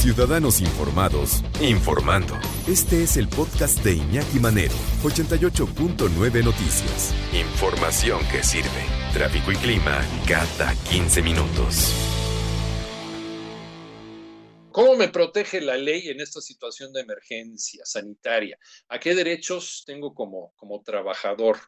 Ciudadanos informados, informando. Este es el podcast de Iñaki Manero, 88.9 Noticias. Información que sirve. Tráfico y clima cada 15 minutos. ¿Cómo me protege la ley en esta situación de emergencia sanitaria? ¿A qué derechos tengo como, como trabajador?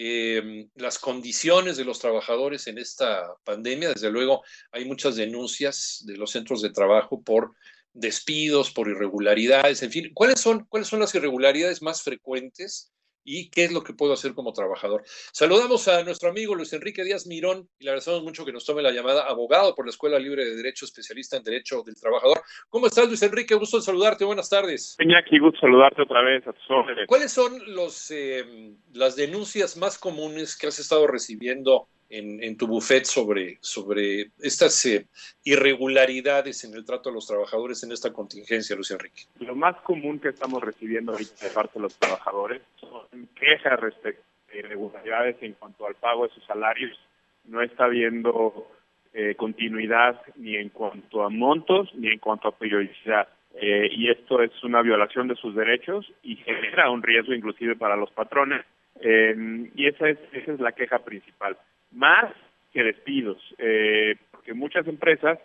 Eh, las condiciones de los trabajadores en esta pandemia, desde luego hay muchas denuncias de los centros de trabajo por despidos, por irregularidades, en fin, ¿cuáles son, cuáles son las irregularidades más frecuentes y qué es lo que puedo hacer como trabajador. Saludamos a nuestro amigo Luis Enrique Díaz Mirón y le agradecemos mucho que nos tome la llamada, abogado por la Escuela Libre de Derecho, especialista en Derecho del Trabajador. ¿Cómo estás, Luis Enrique? Gusto en saludarte, buenas tardes. Iñaki, gusto saludarte otra vez a tus órdenes. ¿Cuáles son los, eh, las denuncias más comunes que has estado recibiendo en, tu buffet sobre, sobre estas eh, irregularidades en el trato a los trabajadores en esta contingencia, Luis Enrique? Lo más común que estamos recibiendo ahorita de parte de los trabajadores son quejas respecto a irregularidades en cuanto al pago de sus salarios. No está habiendo eh, continuidad ni en cuanto a montos ni en cuanto a periodicidad. Eh, y esto es una violación de sus derechos y genera un riesgo inclusive para los patrones. Eh, y esa es, esa es la queja principal más que despidos, eh, porque muchas empresas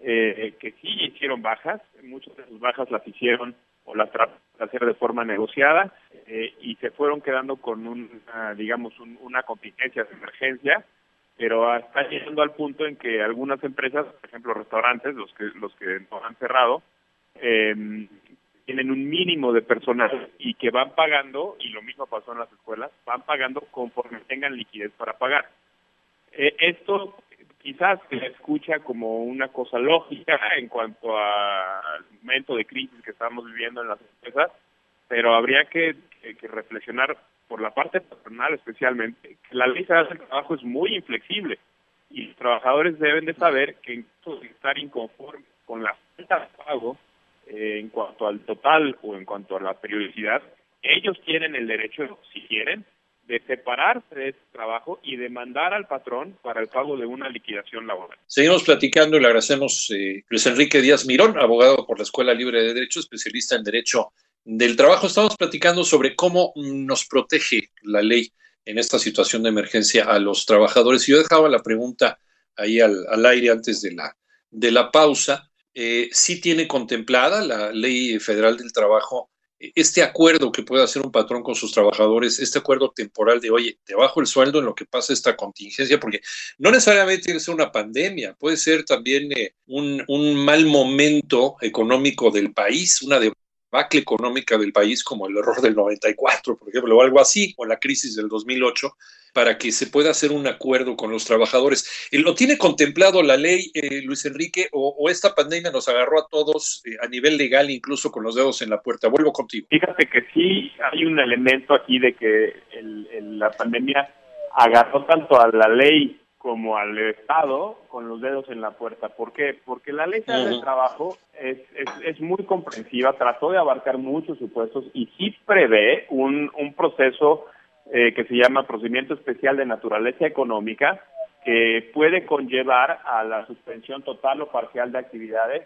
eh, que sí hicieron bajas, muchas de sus bajas las hicieron o las trataron de hacer de forma negociada eh, y se fueron quedando con una, digamos, una contingencia de emergencia, pero está llegando al punto en que algunas empresas, por ejemplo restaurantes, los que los que no han cerrado, eh, tienen un mínimo de personal y que van pagando, y lo mismo pasó en las escuelas, van pagando conforme tengan liquidez para pagar. Eh, esto quizás se escucha como una cosa lógica en cuanto al momento de crisis que estamos viviendo en las empresas, pero habría que, que, reflexionar por la parte patronal especialmente, que la ley de trabajo es muy inflexible y los trabajadores deben de saber que en caso de estar inconformes con la falta de pago eh, en cuanto al total o en cuanto a la periodicidad, ellos tienen el derecho, si quieren, de separarse de trabajo y demandar al patrón para el pago de una liquidación laboral. Seguimos platicando y le agradecemos eh, Luis Enrique Díaz Mirón, abogado por la Escuela Libre de Derecho, especialista en Derecho del Trabajo. Estamos platicando sobre cómo nos protege la ley en esta situación de emergencia a los trabajadores. Y yo dejaba la pregunta ahí al, al aire antes de la, de la pausa. Eh, sí tiene contemplada la Ley Federal del Trabajo este acuerdo que puede hacer un patrón con sus trabajadores, este acuerdo temporal de, oye, te bajo el sueldo en lo que pasa esta contingencia, porque no necesariamente tiene que ser una pandemia, puede ser también eh, un, un, mal momento económico del país, una debacle económica del país como el error del 94, por ejemplo, o algo así, o la crisis del 2008, para que se pueda hacer un acuerdo con los trabajadores. ¿Lo tiene contemplado la ley, eh, Luis Enrique, o, esta pandemia nos agarró a todos eh, a nivel legal, incluso con los dedos en la puerta? Vuelvo contigo. Fíjate que sí hay un elemento aquí de que el, la pandemia agarró tanto a la ley como al Estado con los dedos en la puerta. ¿Por qué? Porque la ley del trabajo es, es, es, muy comprensiva, trató de abarcar muchos supuestos y sí prevé un, un proceso eh, que se llama procedimiento especial de naturaleza económica, que puede conllevar a la suspensión total o parcial de actividades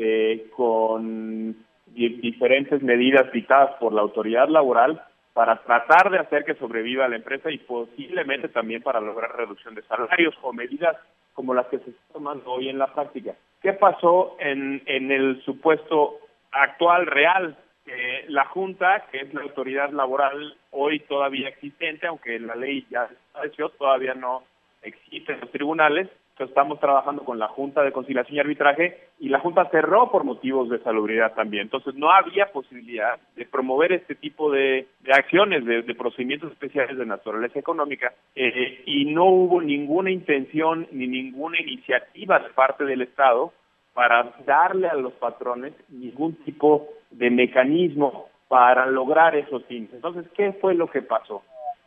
eh, con diferentes medidas dictadas por la autoridad laboral para tratar de hacer que sobreviva la empresa y posiblemente también para lograr reducción de salarios o medidas como las que se están tomando hoy en la práctica. ¿Qué pasó en, en el supuesto actual real eh, la Junta, que es la autoridad laboral hoy todavía existente, aunque la ley ya desapareció, todavía no existen los tribunales, estamos trabajando con la Junta de Conciliación y Arbitraje y la Junta cerró por motivos de salubridad también. Entonces no había posibilidad de promover este tipo de, acciones, de, procedimientos especiales de naturaleza económica eh, y no hubo ninguna intención ni ninguna iniciativa de parte del Estado para darle a los patrones ningún tipo de mecanismo para lograr esos fines. Entonces, ¿qué fue lo que pasó?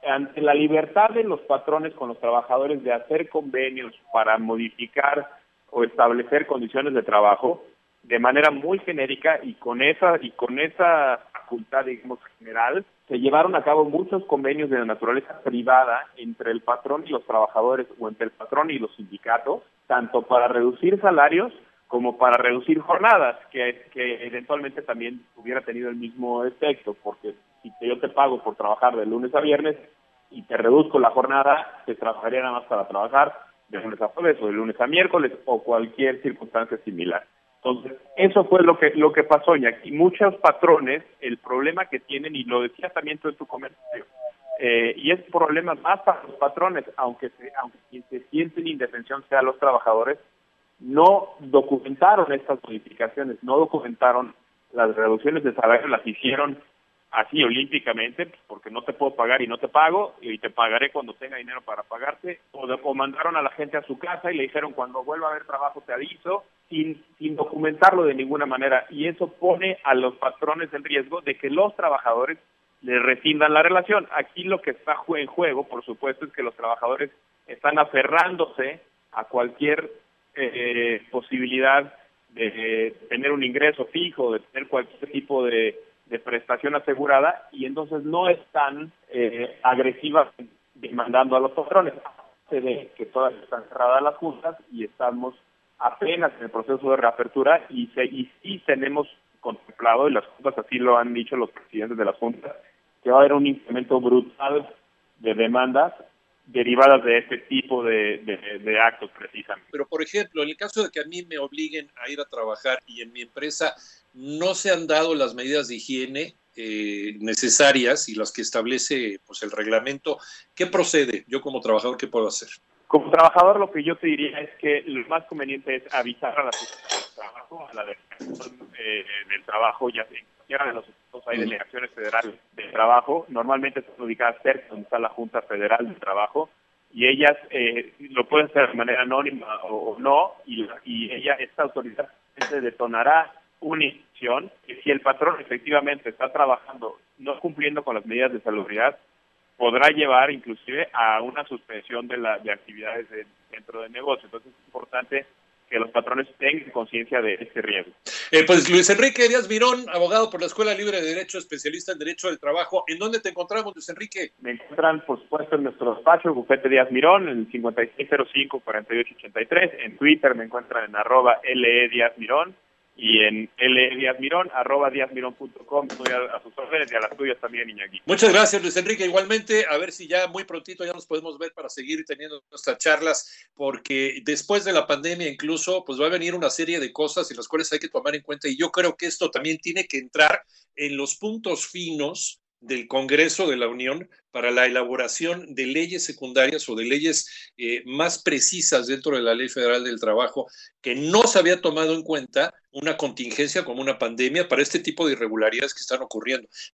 ante la libertad de los patrones con los trabajadores de hacer convenios para modificar o establecer condiciones de trabajo de manera muy genérica y con esa y con esa facultad digamos general se llevaron a cabo muchos convenios de naturaleza privada entre el patrón y los trabajadores o entre el patrón y los sindicatos tanto para reducir salarios como para reducir jornadas, que, que eventualmente también hubiera tenido el mismo efecto, porque si yo te pago por trabajar de lunes a viernes y te reduzco la jornada, te trabajaría nada más para trabajar de lunes a jueves o de lunes a miércoles o cualquier circunstancia similar. Entonces, eso fue lo que lo que pasó, y muchos patrones, el problema que tienen, y lo decías también tú en tu comentario, eh, y es problema más para los patrones, aunque se, aunque quien se sienten indefensión sea los trabajadores, no documentaron estas modificaciones, no documentaron las reducciones de salario, las hicieron así olímpicamente, pues, porque no te puedo pagar y no te pago, y te pagaré cuando tenga dinero para pagarte, o, o mandaron a la gente a su casa y le dijeron cuando vuelva a haber trabajo te aviso, sin, sin documentarlo de ninguna manera, y eso pone a los patrones en riesgo de que los trabajadores le rescindan la relación. Aquí lo que está en juego, por supuesto, es que los trabajadores están aferrándose a cualquier eh, posibilidad de tener un ingreso fijo, de tener cualquier tipo de, prestación asegurada y entonces no están eh, agresivas demandando a los patrones. Se ve que todas están cerradas las juntas y estamos apenas en el proceso de reapertura y, se, y sí tenemos contemplado, y las juntas así lo han dicho los presidentes de las juntas, que va a haber un incremento brutal de demandas derivadas de este tipo de, de, actos precisamente. Pero, por ejemplo, en el caso de que a mí me obliguen a ir a trabajar y en mi empresa no se han dado las medidas de higiene eh, necesarias y las que establece pues, el reglamento, ¿qué procede? Yo como trabajador, ¿qué puedo hacer? Como trabajador, lo que yo te diría es que lo más conveniente es avisar a la del trabajo, a la delegación eh, del trabajo, ya en cualquiera de los estados hay delegaciones federales de trabajo, normalmente están ubicadas cerca donde está la Junta Federal del Trabajo, y ellas eh, lo pueden hacer de manera anónima o, no, y, y, ella, esta autoridad se detonará una instrucción que si el patrón efectivamente está trabajando no cumpliendo con las medidas de salubridad, podrá llevar inclusive a una suspensión de, la, de actividades dentro del negocio. Entonces es importante que los patrones tengan conciencia de este riesgo. Eh, pues Luis Enrique Díaz Mirón, abogado por la Escuela Libre de Derecho, especialista en Derecho del Trabajo. ¿En dónde te encontramos, Luis Enrique? Me encuentran, por supuesto, en nuestro despacho, Bufete Díaz Mirón, en 5605-4883. En Twitter me encuentran en arroba LE Díaz Mirón y en ldiazmirón, arroba diazmirón.com, estoy a, a, sus órdenes y a las tuyas también, Iñaki. Muchas gracias, Luis Enrique. Igualmente, a ver si ya muy prontito ya nos podemos ver para seguir teniendo nuestras charlas, porque después de la pandemia incluso, pues va a venir una serie de cosas en las cuales hay que tomar en cuenta y yo creo que esto también tiene que entrar en los puntos finos del Congreso de la Unión para la elaboración de leyes secundarias o de leyes eh, más precisas dentro de la Ley Federal del Trabajo, que no se había tomado en cuenta una contingencia como una pandemia para este tipo de irregularidades que están ocurriendo.